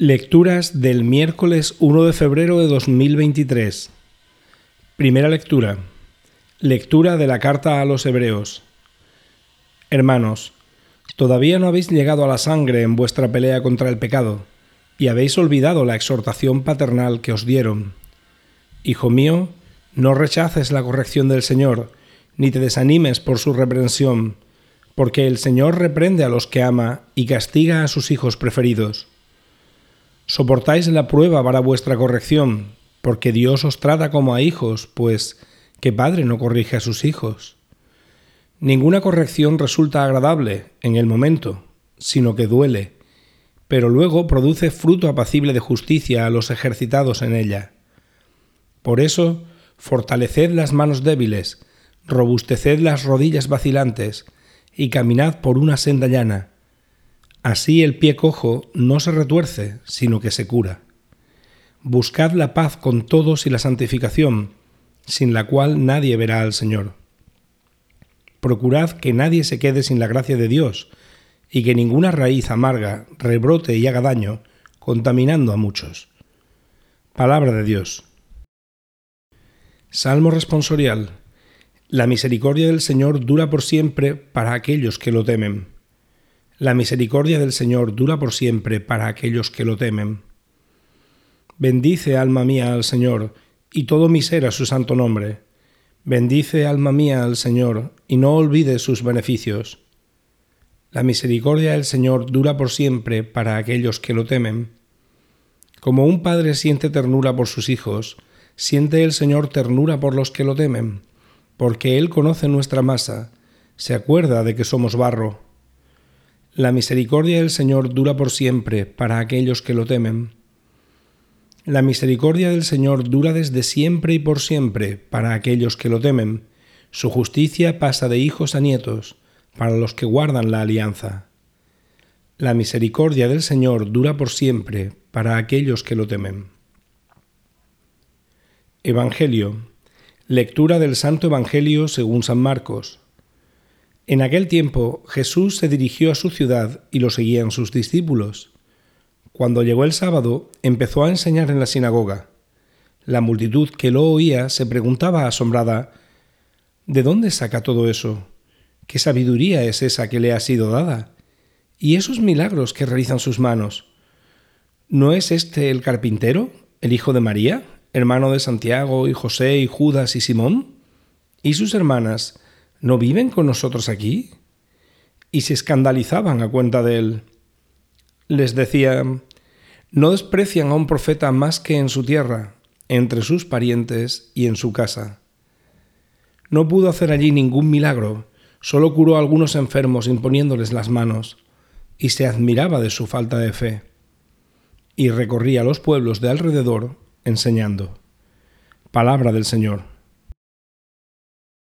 Lecturas del miércoles 1 de febrero de 2023. Primera lectura. Lectura de la carta a los Hebreos. Hermanos, todavía no habéis llegado a la sangre en vuestra pelea contra el pecado, y habéis olvidado la exhortación paternal que os dieron. Hijo mío, no rechaces la corrección del Señor, ni te desanimes por su reprensión, porque el Señor reprende a los que ama y castiga a sus hijos preferidos. Soportáis la prueba para vuestra corrección, porque Dios os trata como a hijos, pues ¿qué padre no corrige a sus hijos? Ninguna corrección resulta agradable en el momento, sino que duele, pero luego produce fruto apacible de justicia a los ejercitados en ella. Por eso, fortaleced las manos débiles, robusteced las rodillas vacilantes, y caminad por una senda llana, Así el pie cojo no se retuerce, sino que se cura. Buscad la paz con todos y la santificación, sin la cual nadie verá al Señor. Procurad que nadie se quede sin la gracia de Dios, y que ninguna raíz amarga rebrote y haga daño, contaminando a muchos. Palabra de Dios. Salmo responsorial. La misericordia del Señor dura por siempre para aquellos que lo temen. La misericordia del Señor dura por siempre para aquellos que lo temen. Bendice, alma mía, al Señor, y todo mi ser a su santo nombre. Bendice, alma mía, al Señor, y no olvides sus beneficios. La misericordia del Señor dura por siempre para aquellos que lo temen. Como un padre siente ternura por sus hijos, siente el Señor ternura por los que lo temen, porque Él conoce nuestra masa, se acuerda de que somos barro. La misericordia del Señor dura por siempre para aquellos que lo temen. La misericordia del Señor dura desde siempre y por siempre para aquellos que lo temen. Su justicia pasa de hijos a nietos para los que guardan la alianza. La misericordia del Señor dura por siempre para aquellos que lo temen. Evangelio. Lectura del Santo Evangelio según San Marcos. En aquel tiempo Jesús se dirigió a su ciudad y lo seguían sus discípulos. Cuando llegó el sábado, empezó a enseñar en la sinagoga. La multitud que lo oía se preguntaba asombrada, ¿De dónde saca todo eso? ¿Qué sabiduría es esa que le ha sido dada? ¿Y esos milagros que realizan sus manos? ¿No es este el carpintero, el hijo de María, hermano de Santiago y José y Judas y Simón? ¿Y sus hermanas? ¿No viven con nosotros aquí? Y se escandalizaban a cuenta de él. Les decía, no desprecian a un profeta más que en su tierra, entre sus parientes y en su casa. No pudo hacer allí ningún milagro, solo curó a algunos enfermos imponiéndoles las manos, y se admiraba de su falta de fe. Y recorría los pueblos de alrededor enseñando. Palabra del Señor.